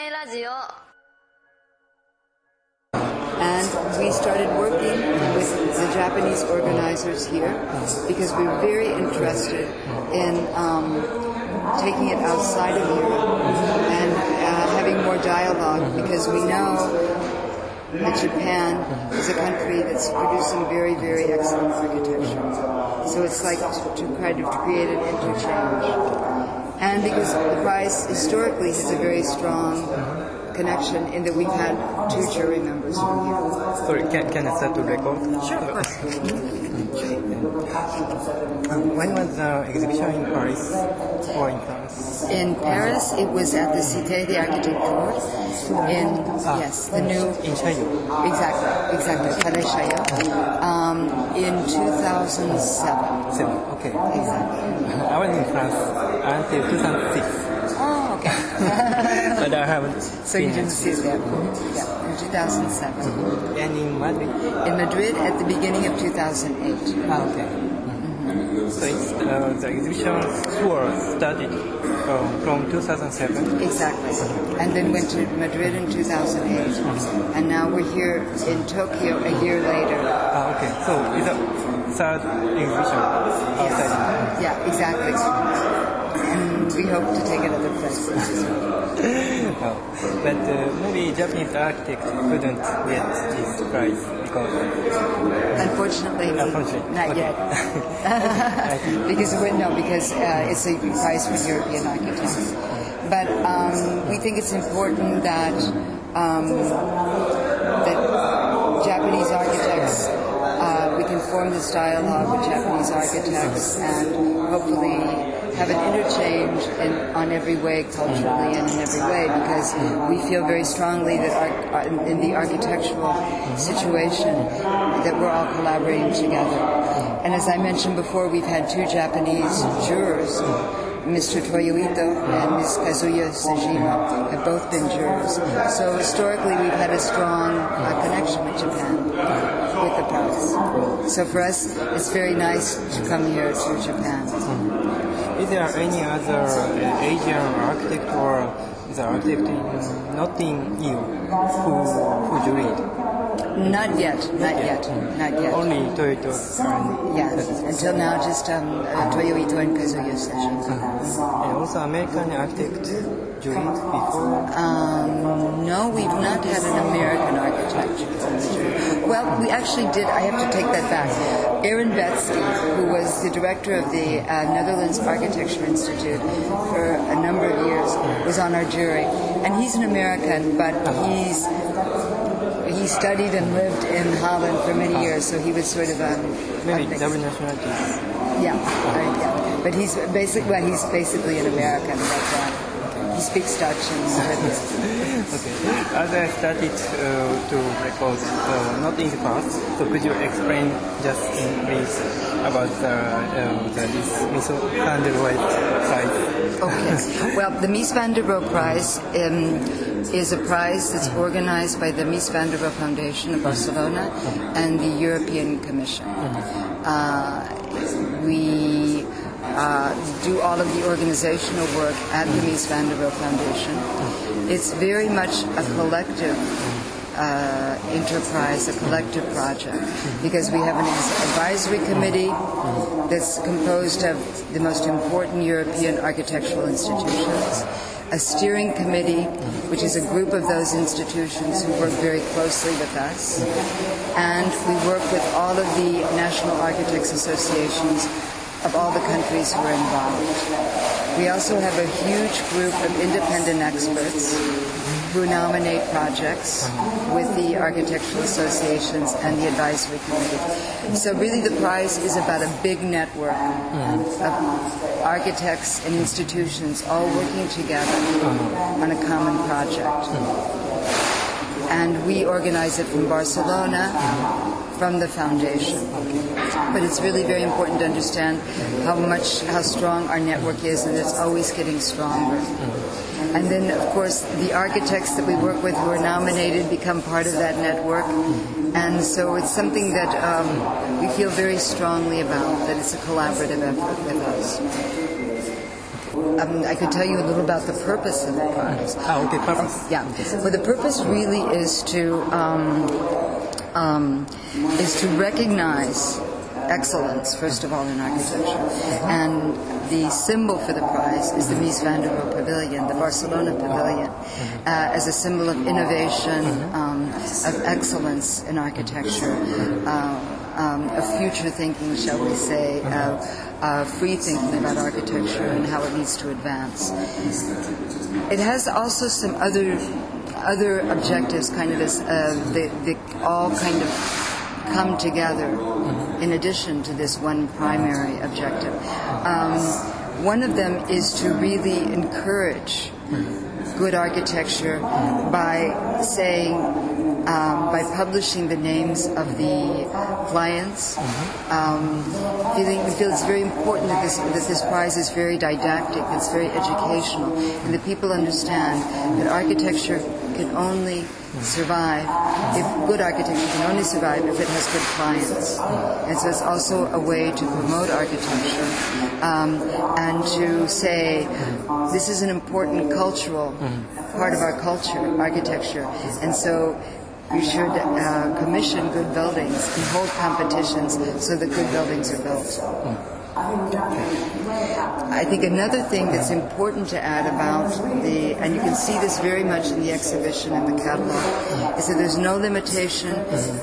名ラジオ And we started working with the Japanese organizers here because we were very interested in um, taking it outside of Europe and uh, having more dialogue because we know that Japan is a country that's producing very, very excellent architecture. So it's like to kind of create an interchange. And because the prize historically has a very strong connection in that we've had two jury members from here. Sorry, can, can I start to record? Sure, of course. Um, when was the exhibition in Paris or in France? In Paris, it was at the Cité des Architectures. In yes, the new In Chaillot. exactly, exactly, Palais Chaillot. Um, in 2007. Seven. Okay. Exactly. I was in France until 2006, Oh, okay. but I haven't so you didn't see it there. Yeah, in 2007. And in Madrid? In Madrid at the beginning of 2008. Ah, okay. So it's, uh, the exhibition tour started um, from 2007. Exactly. And then went to Madrid in 2008. And now we're here in Tokyo a year later. Ah, okay. So it's a third exhibition outside. Yeah, exactly. And we hope to take another other places as well. Oh. But uh, maybe Japanese architect couldn't get this prize because Unfortunately, Unfortunately, not okay. yet. because we no, because uh, it's a prize for European architects. But um, we think it's important that um, that Japanese form this dialogue with Japanese architects and hopefully have an interchange in, on every way culturally and in every way because we feel very strongly that our, in the architectural situation that we're all collaborating together. And as I mentioned before, we've had two Japanese jurors Mr. Toyo Ito and Ms. Kazuyo Sejima have both been jurors. So historically, we've had a strong uh, connection with Japan, the prize. So for us, it's very nice to come here to Japan. Is there any other uh, Asian architect or the architect in, not in EU who who juried? Not yet, not yet, not yet. Only Toyo Ito and, Yeah, until now, just um, uh, Toyo Ito and Kazuyo Sejima. and also American architect juried before. Um, no, we've not had an American architect. Well, we actually did. I have to take that back. Aaron Betsky, who was the director of the uh, Netherlands Architecture Institute for a number of years, was on our jury, and he's an American, but he's he studied and lived in Holland for many years, so he was sort of um, Maybe a double nationalities. Yeah, uh, yeah. But he's basically well, he's basically an American, but uh, he speaks Dutch and Okay. As I started uh, to record, uh, not in the past, so could you explain just in brief about the, uh, the this Miso van der Rohe prize? Okay. Well, the Mies van der Rohe Prize um, is a prize that's organized by the Mies van der Rohe Foundation of Barcelona and the European Commission. Uh, we uh, do all of the organizational work at the Mies van der Rohe Foundation. It's very much a collective uh, enterprise, a collective project, because we have an advisory committee that's composed of the most important European architectural institutions, a steering committee, which is a group of those institutions who work very closely with us, and we work with all of the national architects associations of all the countries who are involved. We also have a huge group of independent experts who nominate projects with the architectural associations and the advisory committee. So really the prize is about a big network hmm. of architects and institutions all working together hmm. on a common project. Hmm. And we organize it from Barcelona, from the foundation. But it's really very important to understand how much, how strong our network is, and it's always getting stronger. And then, of course, the architects that we work with who are nominated become part of that network. And so it's something that um, we feel very strongly about, that it's a collaborative effort with us. um, I could tell you a little about the purpose of the prize. Ah, okay, purpose. Yeah. Well, the purpose really is to um, um, is to recognize excellence, first of all, in architecture, and the symbol for the prize is the Mies van der Rohe Pavilion, the Barcelona Pavilion, uh, as a symbol of innovation, um, of excellence in architecture. Uh, um, of future thinking, shall we say, uh, uh, free thinking about architecture and how it needs to advance. It has also some other other objectives, kind of as uh, they all kind of come together in addition to this one primary objective. Um, one of them is to really encourage good architecture by saying, um, by publishing the names of the clients. Um, feeling, we feel it's very important that this, that this prize is very didactic, it's very educational, and that people understand that architecture can only survive if good architecture can only survive if it has good clients. And so it's also a way to promote architecture um, and to say this is an important cultural part of our culture, architecture, and so you should uh, commission good buildings and hold competitions so that good buildings are built. I think another thing that's important to add about the, and you can see this very much in the exhibition and the catalog, is that there's no limitation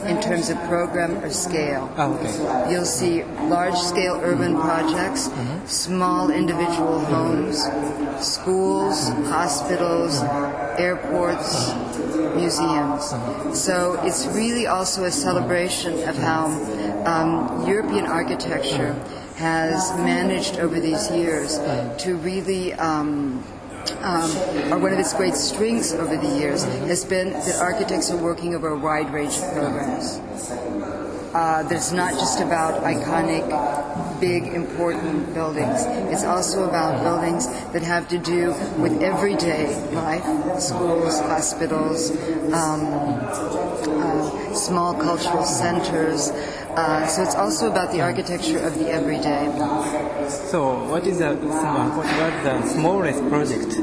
in terms of program or scale. Ah, okay. You'll see large-scale urban projects, small individual homes, schools, hospitals, airports, museums. So it's really also a celebration of how um, European architecture has managed over these years to really. Um, um, or one of its great strengths over the years has been that architects are working over a wide range of programs. Uh, that it's not just about iconic, big, important buildings. It's also about buildings that have to do with everyday life, schools, hospitals, um, small cultural centers. Uh, so it's also about the architecture of the everyday. So, what is the what was the smallest project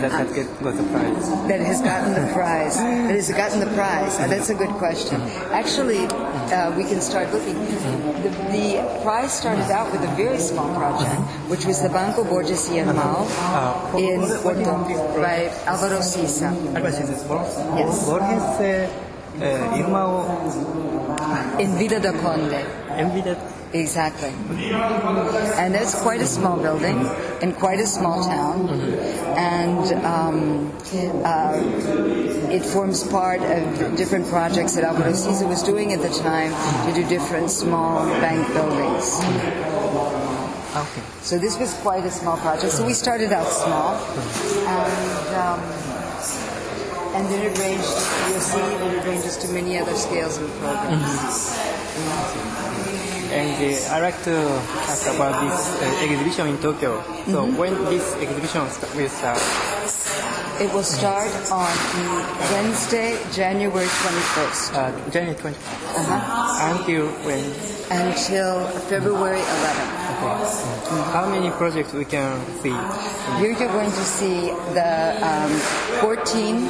that has get, got the prize? that has gotten the prize. That has gotten the prize. Uh, that's a good question. Actually, uh, we can start looking. The, the prize started out with a very small project, which was the Banco Borges y Mal in Porto by Alvaro Siza. Yes. Borges eh, in Vila do Conde. Envidia. Exactly. And it's quite a small building in quite a small town. And um, uh, it forms part of different projects that Alvaro Siza was doing at the time to do different small bank buildings. Okay. So this was quite a small project. So we started out small. And, um, and then it ranged, you'll see, it ranges to many other scales and programs. And uh, I like to ask about this uh, exhibition in Tokyo. So when this exhibition will start? It will start on Wednesday, January 21st, Uh, January 20 uh-huh, until when? until February 11th. Okay. How many projects we can see? Here you're going to see the um, 14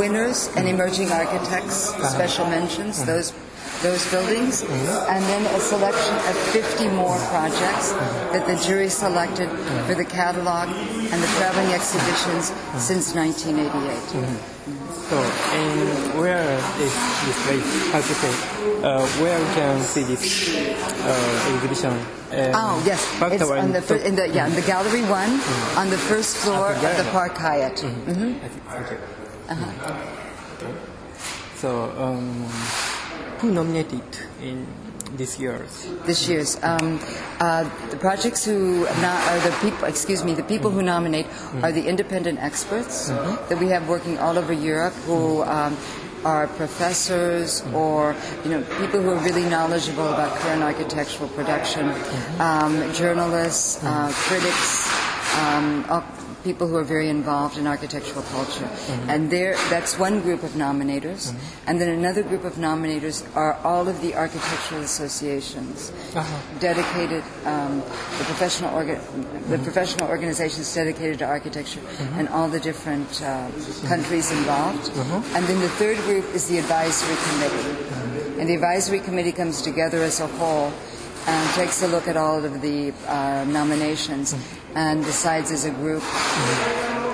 winners and emerging architects, special mentions, those those buildings, and then a selection of 50 more projects that the jury selected for the catalog and the traveling exhibitions since 1988. So, and where is this place? How to say? Uh, where we can see this uh, exhibition? Um, Oh yes, it's on the fir- in the yeah in the gallery one on the first floor the of the. Park Hyatt. hmm I see. Thank you. Okay. So, um, who nominated in this year's? This year's um, uh, the projects who no- are the people. Excuse me, the people who nominate are the independent experts that we have working all over Europe who. Um, are professors or you know people who are really knowledgeable about current architectural production, um, journalists, uh, critics, um, all people who are very involved in architectural culture. Mm-hmm. And there, that's one group of nominators. Mm-hmm. And then another group of nominators are all of the architectural associations uh-huh. dedicated, um, the professional orga- the mm-hmm. professional organizations dedicated to architecture, and all the different uh, countries involved. Uh-huh. And then the third group is the advisory committee. And the advisory committee comes together as a whole and takes a look at all of the uh, nominations and decides as a group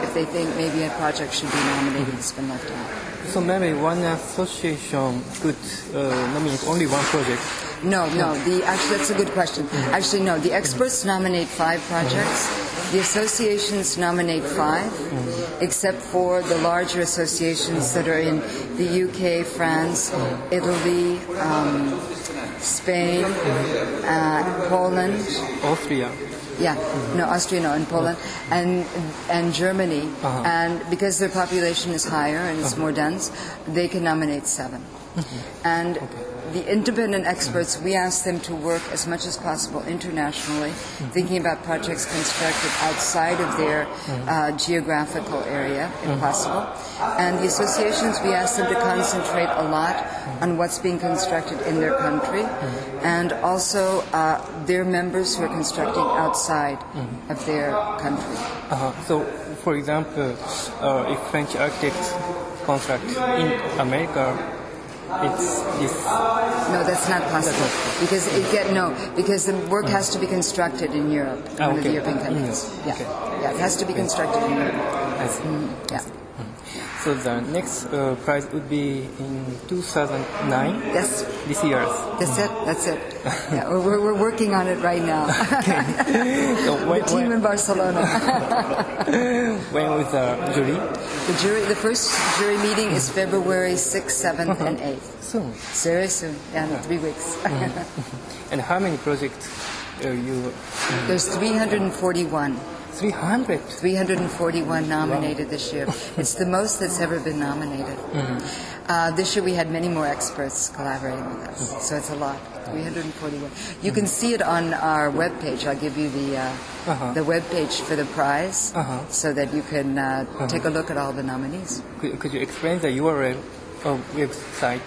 if they think maybe a project should be nominated that's been left out. So maybe one association could uh, nominate only one project. No, no. The actually, that's a good question. Actually, no. The experts nominate five projects. The associations nominate 5 except for the larger associations that are in the UK, France, Italy, um, Spain, uh, Poland. Austria. Yeah, no, Austria, no, and Poland, and and Germany, Uh-huh. and because their population is higher and it's more dense, they can nominate 7 And the independent experts, we ask them to work as much as possible internationally, thinking about projects constructed outside of their uh, geographical area, if possible. And the associations, we ask them to concentrate a lot on what's being constructed in their country, and also uh, their members who are constructing outside of their country. Uh-huh. So, for example, uh, if French architects construct in America, it's this. No, that's not possible because it get no because the work has to be constructed in Europe, Ah, one of the. European countries. Mm, Yeah, okay. yeah, it has to be constructed in Europe. I see. Yeah, So the next uh, prize would be in 2009, yes, this year. that's it. That's it. Yeah, we're, we're, working on it right now. So the team when, in Barcelona. when was the jury? The jury, the first jury meeting is February 6th, 7th, and 8th. Soon. Very soon, yeah, in three weeks. And how many projects uh, you? There's 341. 300. 341 nominated this year. It's the most that's ever been nominated. Uh, this year we had many more experts collaborating with us, so it's a lot. 341. You can see it on our webpage. I'll give you the uh, Uh-huh. the webpage for the prize, Uh-huh. so that you can uh, take a look at all the nominees. Could, could you explain the URL of website?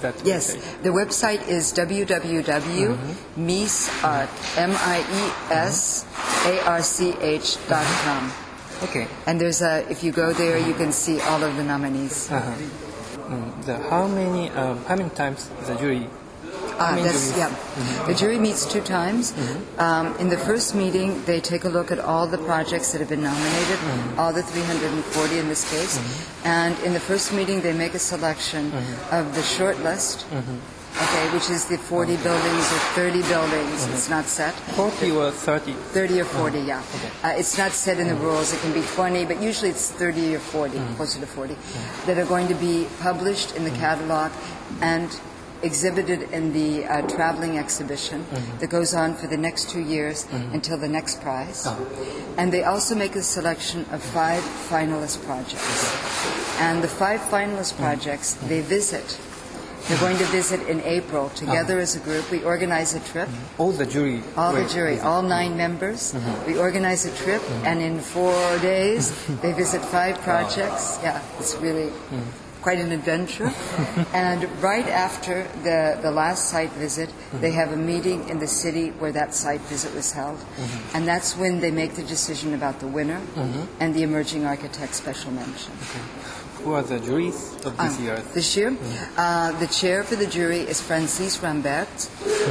That Yes, the website is www.miesarch, M-I-E-S-A-R-C-H dot com. Okay. And there's a, if you go there, you can see all of the nominees. Uh-huh. Mm, the, how many um, how many times the jury? Ah, that's, yeah. The jury meets two times. Mm-hmm. Um, in the first meeting, they take a look at all the projects that have been nominated, mm-hmm. all the 340 in this case. Mm-hmm. And in the first meeting, they make a selection of the short list, okay, which is the 40 buildings or 30 buildings. It's not set. 40 or 30? 30 or 40, yeah. Uh, it's not set in the rules. It can be 20, but usually it's 30 or 40, closer to 40, that are going to be published in the catalog and exhibited in the uh, traveling exhibition mm-hmm. that goes on for the next two years mm-hmm. until the next prize. Ah. And they also make a selection of five finalist projects. And the five finalist mm. projects mm. they visit. They're going to visit in April together ah. as a group. We organize a trip. Mm-hmm. All the jury. All the jury, all mm. nine members. We organize a trip, and in four days, they visit five ah. projects. Yeah, it's really quite an adventure. and right after the, the last site visit, they have a meeting in the city where that site visit was held. And that's when they make the decision about the winner and the emerging architect special mention. Who are the juries of this Um, year? This year, uh, the chair for the jury is Francis Rambert,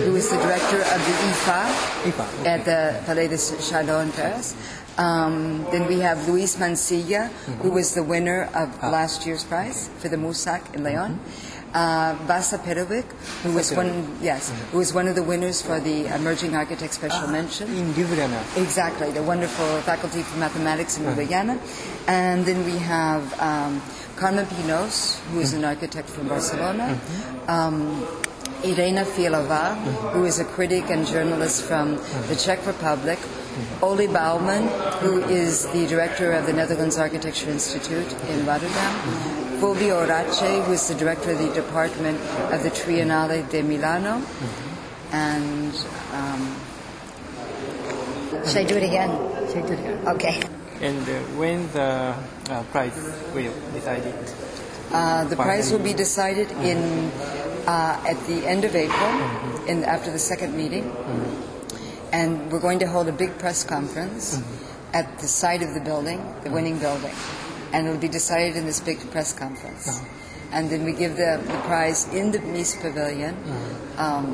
who is the director of the IFA, IFA, okay. at the Palais de Chaillot in Paris. Um, then we have Luis Mansilla, who was the winner of ah. last year's prize for the MUSAC in Leon. Mm-hmm. Uh, Vasa Perovic, who was one, yes, mm-hmm. who was one of the winners for the Emerging Architect Special ah, Mention. In Ljubljana. Exactly, the wonderful Faculty for Mathematics in ah. Ljubljana. And then we have um, Carmen Pinos, who is an mm-hmm. architect from Barcelona. Um, Irena Filova, who is a critic and journalist from the Czech Republic. Ole Bouman, who is the director of the Netherlands Architecture Institute in Rotterdam. Fulvio Irace, who is the director of the department of the Triennale de Milano. And um, Should I do it again? Should I do it again? Okay. And uh, when the uh, price will decided? Uh, the prize will be decided in uh, at the end of April, in after the second meeting, and we're going to hold a big press conference mm-hmm. at the site of the building, the winning building, and it'll be decided in this big press conference. Uh-huh. And then we give the, the prize in the Mies Pavilion uh-huh. um,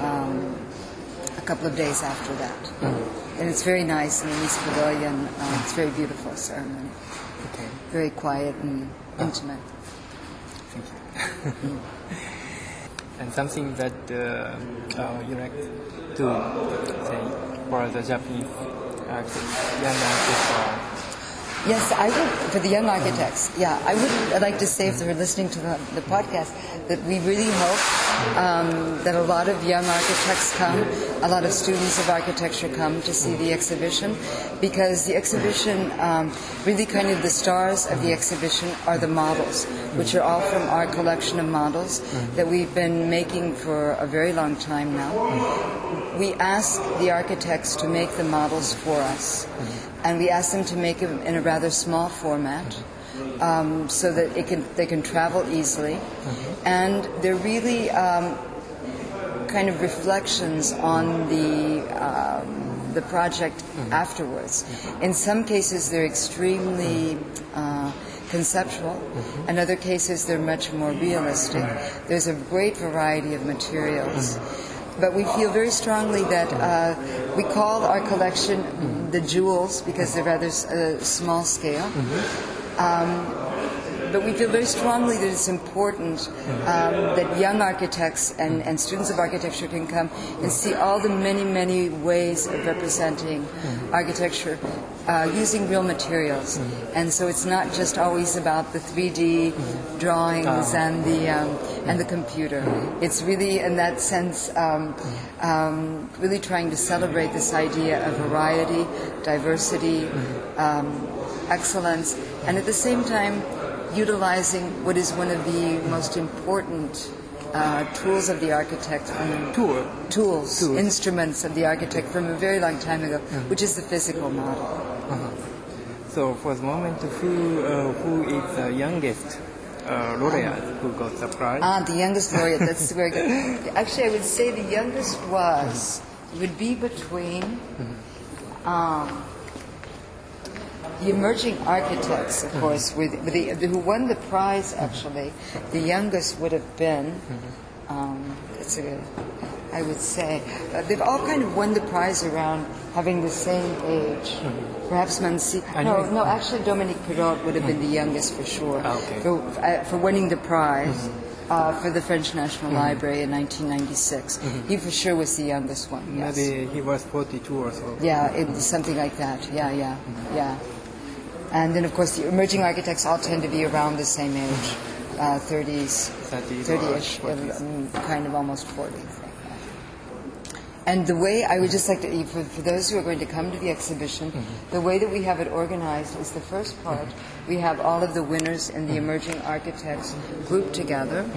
um, a couple of days after that. Uh-huh. And it's very nice in the Mies Pavilion. Uh, it's a very beautiful ceremony, Okay. very quiet and intimate. Thank you. Mm. and something that uh, uh, you like to say for the Japanese young uh, Yes, I would, for the young architects, yeah, I would like to say, if they're listening to the, the podcast, that we really hope um, that a lot of young architects come, a lot of students of architecture come to see the exhibition, because the exhibition, um, really kind of the stars of the exhibition are the models, which are all from our collection of models that we've been making for a very long time now. We ask the architects to make the models for us and we ask them to make them in a rather small format um, so that it can, they can travel easily. And they're really um, kind of reflections on the, um, the project afterwards. In some cases, they're extremely uh, conceptual. In other cases, they're much more realistic. There's a great variety of materials. But we feel very strongly that uh, we call our collection the jewels because they're rather uh, small scale. Um, but we feel very strongly that it's important um, that young architects and, and students of architecture can come and see all the many, many ways of representing architecture uh, using real materials. And so it's not just always about the 3D drawings and the um, and the computer. It's really, in that sense, um, um, really trying to celebrate this idea of variety, diversity, um, excellence, and at the same time utilizing what is one of the most important uh, tools of the architect from tour. tools, Tools. instruments of the architect from a very long time ago, which is the physical model. So for the moment, who uh, who is the youngest uh, laureate who got the prize? Ah, the youngest laureate. That's very good. Actually, I would say the youngest was would be between um, the emerging architects, of course, with, with the, who won the prize. Actually, the youngest would have been. Um, it's a, I would say uh, they've all kind of won the prize around having the same age. Perhaps Mansi. No, no. Actually, Dominique Perrault would have been the youngest for sure Ah, okay. for, uh, for winning the prize uh, for the French National Library in 1996. He for sure was the youngest one. Yes. Maybe he was 42 or so. Yeah, it something like that. Yeah, yeah, yeah. And then, of course, the emerging architects all tend to be around the same age, uh, 30s, 30s 30-ish, 40s. um, kind of almost 40s. And the way I would just like to, for, for those who are going to come to the exhibition, the way that we have it organized is the first part, we have all of the winners and the emerging architects grouped together.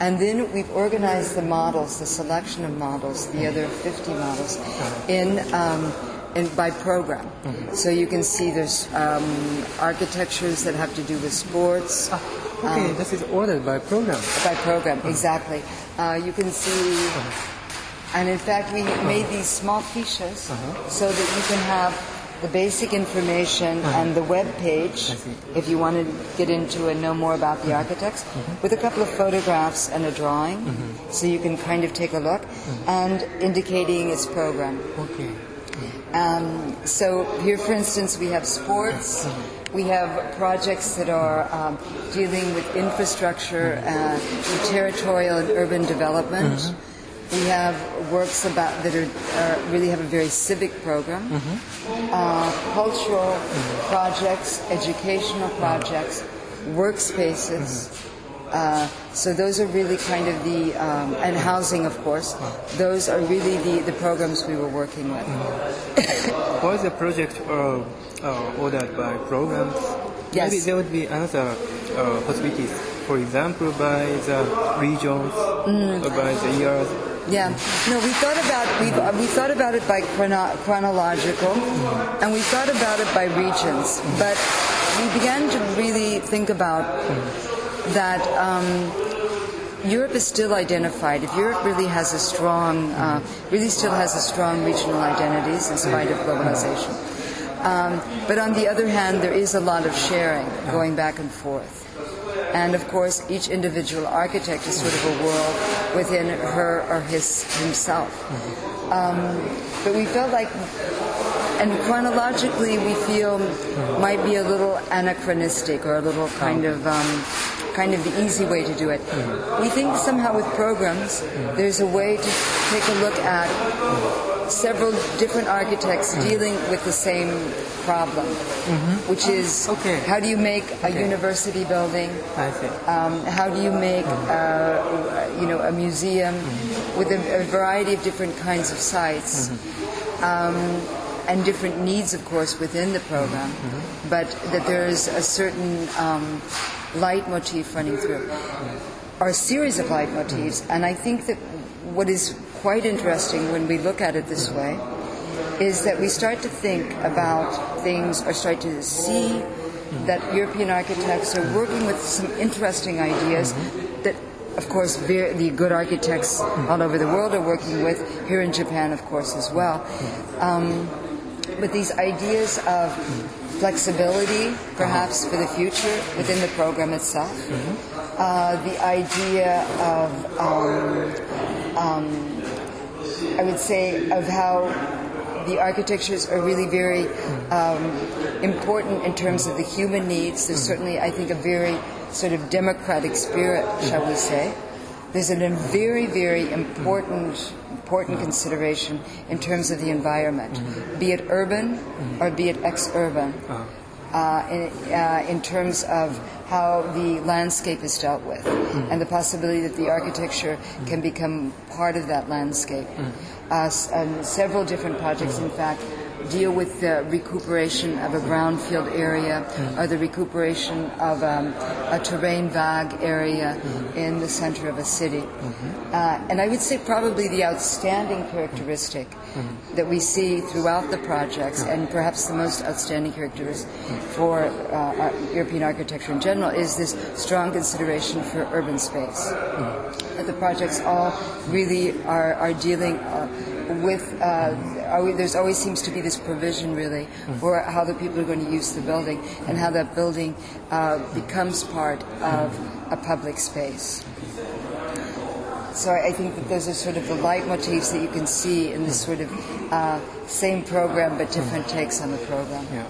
And then we've organized the models, the selection of models, the other 50 models, in, um, in by program. So you can see there's um, architectures that have to do with sports, ah, Okay, um, this is ordered by program. by program, mm-hmm. exactly. Uh, you can see, uh-huh. and in fact, we made these small fiches uh-huh. so that you can have the basic information uh-huh. and the web page if you want to get into and know more about the mm-hmm. architects, mm-hmm. with a couple of photographs and a drawing, so you can kind of take a look, and indicating its program. Okay. Um, so here, for instance, we have sports. We have projects that are um, dealing with infrastructure, uh, with territorial and urban development. We have works about that are, are really have a very civic program, uh, cultural projects, educational projects, workspaces. Uh, so those are really kind of the um, and housing, of course. Those are really the, the programs we were working with. Was the project uh, uh, ordered by programs? Yes. Maybe there would be another uh, possibilities. For example, by the regions, Mm. or by the years. Yeah, no, we thought about we we thought about it by chrono- chronological, and we thought about it by regions. But we began to really think about that. Um, Europe is still identified. If Europe really has a strong, uh, really still has a strong regional identities in spite of globalization. Um, but on the other hand, there is a lot of sharing going back and forth. And of course, each individual architect is sort of a world within her or his himself. Um, but we felt like, and chronologically, we feel might be a little anachronistic or a little kind of. Um, kind of the easy way to do it. We think somehow with programs, there's a way to take a look at several different architects dealing with the same problem, which is Okay. how do you make a university building? Um, how do you make, uh, you know, a museum with a, a variety of different kinds of sites, um, and different needs, of course, within the program, but that there is a certain um, leitmotif running through, or a series of leitmotifs, and I think that what is quite interesting when we look at it this way is that we start to think about things or start to see that European architects are working with some interesting ideas that, of course, the good architects all over the world are working with, here in Japan, of course, as well. Um, but these ideas of flexibility, perhaps for the future within the program itself, uh, the idea of um, I would say, of how the architectures are really very um, important in terms of the human needs. There's certainly, I think, a very sort of democratic spirit, shall we say. There's a very, very important, important consideration in terms of the environment, be it urban or be it ex-urban, uh, in, uh, in terms of how the landscape is dealt with and the possibility that the architecture can become part of that landscape. Uh, s- um, several different projects, in fact, deal with the recuperation of a brownfield area or the recuperation of um, a terrain vague area in the center of a city. Uh, and I would say probably the outstanding characteristic that we see throughout the projects, and perhaps the most outstanding characteristic for uh, ar- European architecture in general, is this strong consideration for urban space. That the projects all really are, are dealing uh, with, uh, always, there's always seems to be this provision really for how the people are going to use the building and how that building uh, becomes part of a public space. So I think that those are sort of the leitmotifs that you can see in this sort of uh, same program but different takes on the program. Yeah.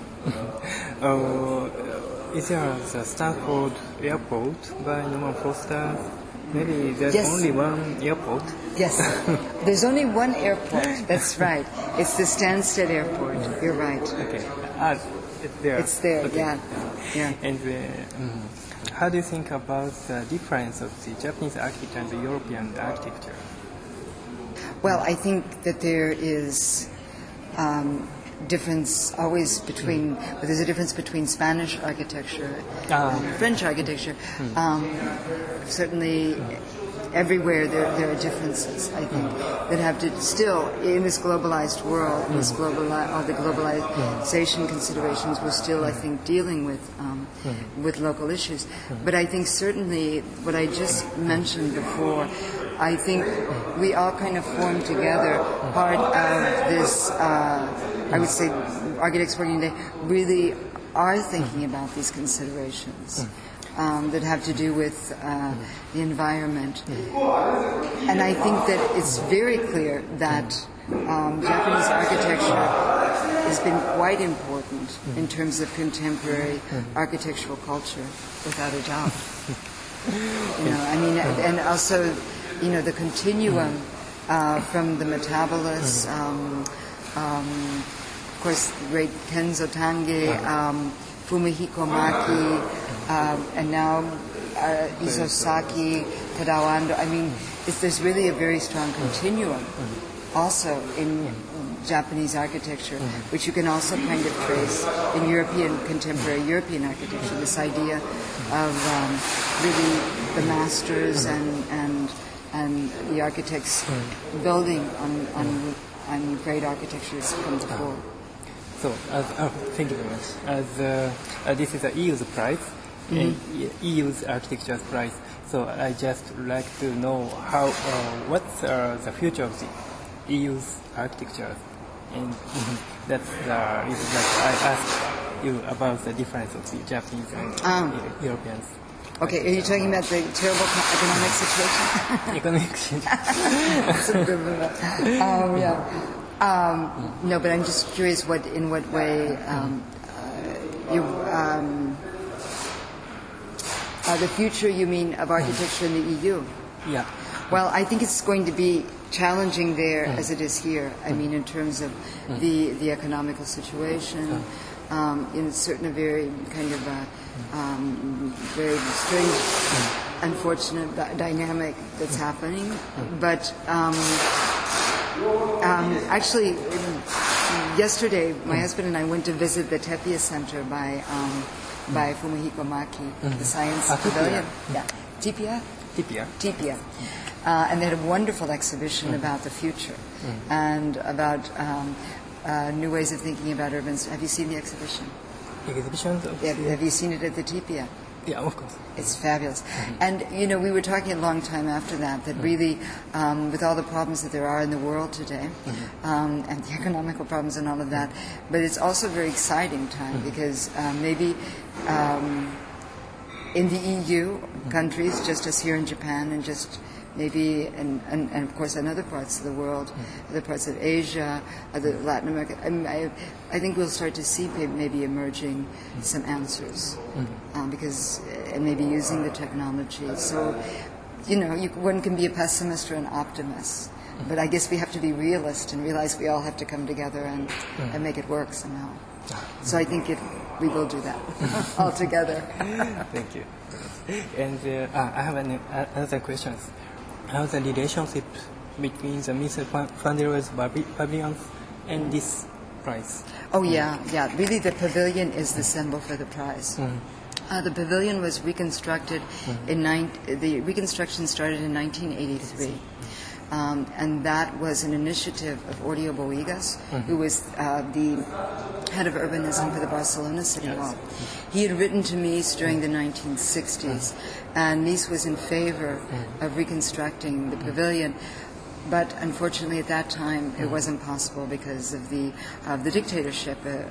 uh, is there the Stansted Airport by Norman Foster? Maybe there's Yes. only one airport. Yes, there's only one airport. That's right. It's the Stansted Airport. You're right. Okay. Ah, it's there. It's there. Okay. Yeah, yeah. And uh, mm, how do you think about the difference of the Japanese architecture and the European architecture? Well, I think that there is um, difference always between. But there's a difference between Spanish architecture Ah. and French architecture. Um, certainly, everywhere there, there are differences. I think that have to still in this globalized world, in this global all the globalization considerations, we're still, I think, dealing with um, with local issues. But I think certainly what I just mentioned before. I think we all kind of form together part of this. Uh, I would say architects working today really are thinking about these considerations um, that have to do with uh, the environment. And I think that it's very clear that um, Japanese architecture has been quite important in terms of contemporary architectural culture, without a doubt. You know, I mean, and also, you know, the continuum uh, from the metabolists, um, um, of course, the great Kenzo Tange, um, Fumihiko Maki, um, and now uh, Isozaki, Tadao Ando. I mean, it's, there's really a very strong continuum also in Japanese architecture, which you can also kind of trace in European, contemporary European architecture, this idea of um, really the masters and, and, and the architects building on, on, on great architectures from to fore. So, as, uh, thank you very much. As uh, uh, this is a EU's prize, and EU's architecture prize. So I just like to know how, uh, what's uh, the future of the EU's architecture, and that's the reason that I asked you about the difference of the Japanese and Um. Europeans. Okay, are you talking about the terrible economic situation? Economic um, yeah. Um, no, but I'm just curious what in what way um, uh, you um, uh, the future you mean of architecture in the EU? yeah. Well, I think it's going to be challenging there as it is here. I mean, in terms of the the economical situation, um, in certain a very kind of a, um, very strange, unfortunate dy- dynamic that's happening. But um, um, actually, yesterday, my husband and I went to visit the Tepia Center by um, by Fumihiko Maki, the science Ah, Tepia. pavilion. Yeah, Tepia. Tipia. Tipia. Uh, and they had a wonderful exhibition about the future and about um, uh, new ways of thinking about urban. Have you seen the exhibition? Exhibitions of Have, have you seen it at the Tipia? yeah, of course. It's fabulous. And, you know, we were talking a long time after that, that really, um, with all the problems that there are in the world today, um, and the economical problems and all of that, but it's also a very exciting time because um, maybe um, in the EU countries, just as here in Japan and just maybe, in, and, and of course in other parts of the world, other parts of Asia, other Latin America, I, mean, I, I think we'll start to see maybe emerging some answers um, because, and maybe using the technology. So, you know, you, one can be a pessimist or an optimist. But I guess we have to be realist and realize we all have to come together and, and make it work somehow. So I think it, we will do that all together. Thank you. And uh, ah, I have an, uh, another question. How's the relationship between the Mr. Van der Rohe's pavi- and this prize? Oh yeah, yeah. Really, the pavilion is the symbol for the prize. Mm. Uh, the pavilion was reconstructed mm. in nine, the reconstruction started in 1983. Mm. Um, and that was an initiative of Oriol Bohigas, who was uh, the head of urbanism for the Barcelona City Hall. He had written to Mies during the 1960s, and Mies was in favor of reconstructing the pavilion. But unfortunately, at that time, it wasn't possible because of the of the dictatorship. Uh,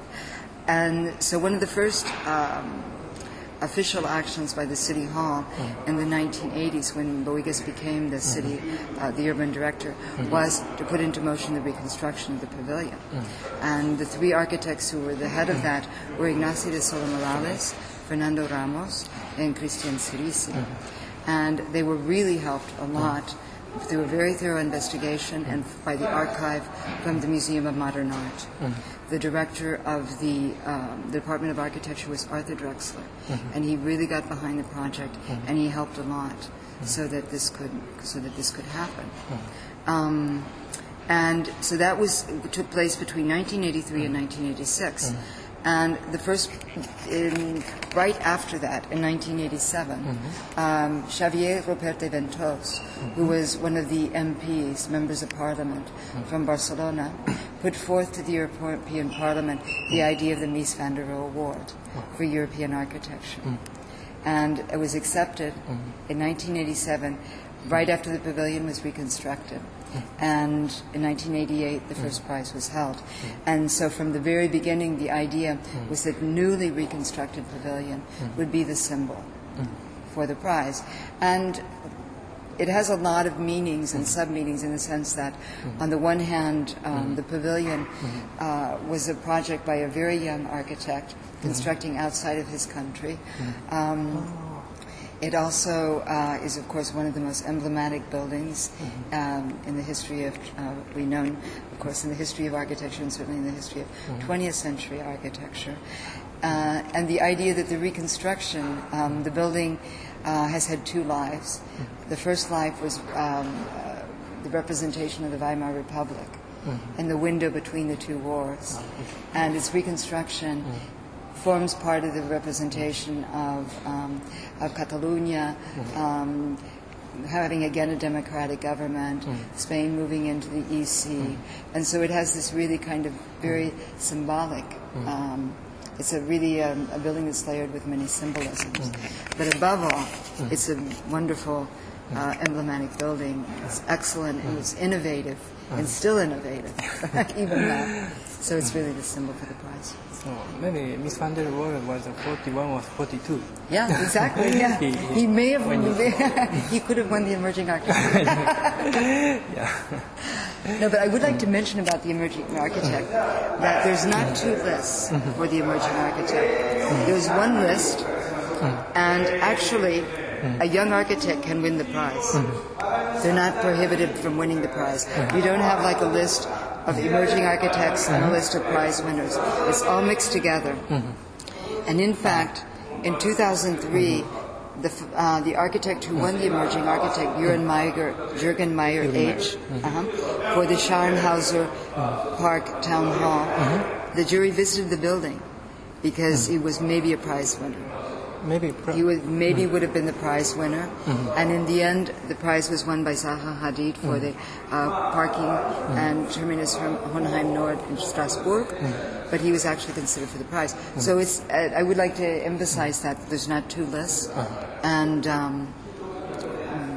and so, one of the first um, official actions by the city hall mm-hmm. in the 1980s, when Bohigas became the mm-hmm. city, uh, the urban director, mm-hmm. was to put into motion the reconstruction of the pavilion. And the three architects who were the head of that were Ignacio de Sola Morales, Fernando Ramos, and Cristian Cirici. And they were really helped a lot through a very thorough investigation and by the archive from the Museum of Modern Art. Mm-hmm. The director of the, um, the Department of Architecture was Arthur Drexler, mm-hmm. and he really got behind the project mm-hmm. and he helped a lot so that this could so that this could happen. Um, and so that was took place between 1983 and 1986. And the first, in, right after that, in 1987, mm-hmm. um, Xavier Ventos, who mm-hmm. was one of the MPs, members of parliament mm-hmm. from Barcelona, put forth to the European Parliament the idea of the Mies van der Rohe Award for European architecture. And it was accepted in 1987, right after the pavilion was reconstructed. And in 1988, the first prize was held. And so from the very beginning, the idea was that newly reconstructed pavilion would be the symbol for the prize. And it has a lot of meanings and sub meanings in the sense that, on the one hand, um, the pavilion uh, was a project by a very young architect constructing outside of his country. Um, it also uh, is, of course, one of the most emblematic buildings um, in the history of, uh, we know, of course, in the history of architecture and certainly in the history of 20th century architecture. Uh, and the idea that the reconstruction, um, the building uh, has had two lives. The first life was um, uh, the representation of the Weimar Republic and the window between the two wars. And its reconstruction forms part of the representation of, um, of Catalonia, um, having again a democratic government, Spain moving into the EC, and so it has this really kind of very symbolic. Um, it's a really um, a building that's layered with many symbolisms, but above all, it's a wonderful, uh, emblematic building. It's excellent. It was innovative and uh-huh. still innovative, even now. So it's really the symbol for the prize. So maybe Mies Van der Rohe was 41 or 42. Yeah, exactly. Yeah, He- he may have. you- he could have won the emerging architect. Yeah. No, but I would like to mention about the emerging architect that there's not two lists for the emerging architect. Mm-hmm. There's one list, mm-hmm. and actually, a young architect can win the prize. Mm-hmm. They're not prohibited from winning the prize. Mm-hmm. You don't have like a list of emerging architects and a mm-hmm. list of prize winners. It's all mixed together. And in fact, in 2003, the, uh, the architect who won the emerging architect, Jürgen Mayer, Jürgen Mayer H, uh-huh, for the Scharnhauser Park Town Hall, the jury visited the building because he was maybe a prize winner. Maybe. Pro- He would, maybe would have been the prize winner, and in the end, the prize was won by Zaha Hadid for the uh, parking and terminus from Hoenheim Nord in Strasbourg, but he was actually considered for the prize. So it's, uh, I would like to emphasize that there's not two lists, and um,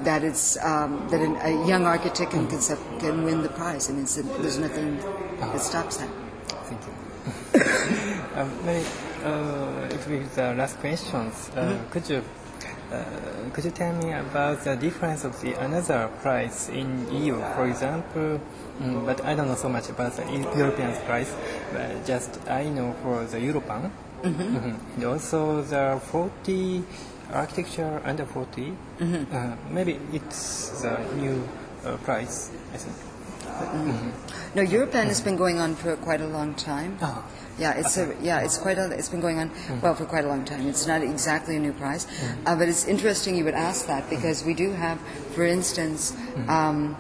that it's um, that an, a young architect can, concept, can win the prize, and it's, there's nothing that stops that. Thank you. um, maybe uh, it will be the last questions. Uh, Could you uh, could you tell me about the difference of the another price in EU, for example? mm, but I don't know so much about the European price, But just I know for the Europan, Mhm. and also the 40 architecture under 40. Uh, maybe it's the new uh, prize. I think. No, Europan has been going on for quite a long time. Ah. Yeah, it's a, yeah, it's quite a, it's been going on well for quite a long time. It's not exactly a new prize, uh, but it's interesting you would ask that because we do have, for instance, um,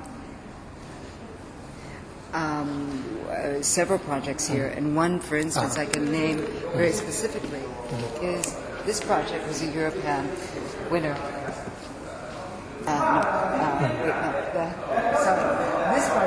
um, uh, several projects here, and one, for instance, I can name very specifically is this project was a Europan winner. Uh, no, uh, wait, no, the,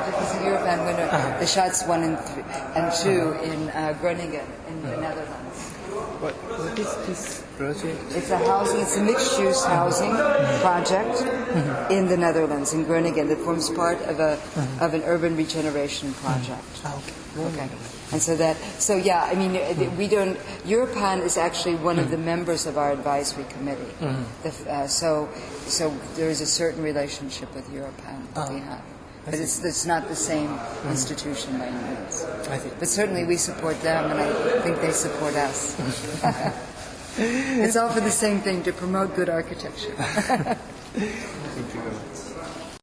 project is a Europan winner. Uh-huh. The shots one and three, and two uh-huh. in uh, Groningen in the Netherlands. What, what is this project? It's a housing, it's a mixed-use housing mm-hmm. project mm-hmm. in the Netherlands, in Groningen, that forms part of a mm-hmm. of an urban regeneration project. Ah, okay. okay. And so that, so yeah, I mean, we don't, Europan is actually one of the members of our advisory committee. The uh, so, so there is a certain relationship with Europan that we oh. have. But it's, it's not the same mm-hmm. institution by any means. I see. But certainly we support them, and I think they support us. it's all for the same thing, to promote good architecture.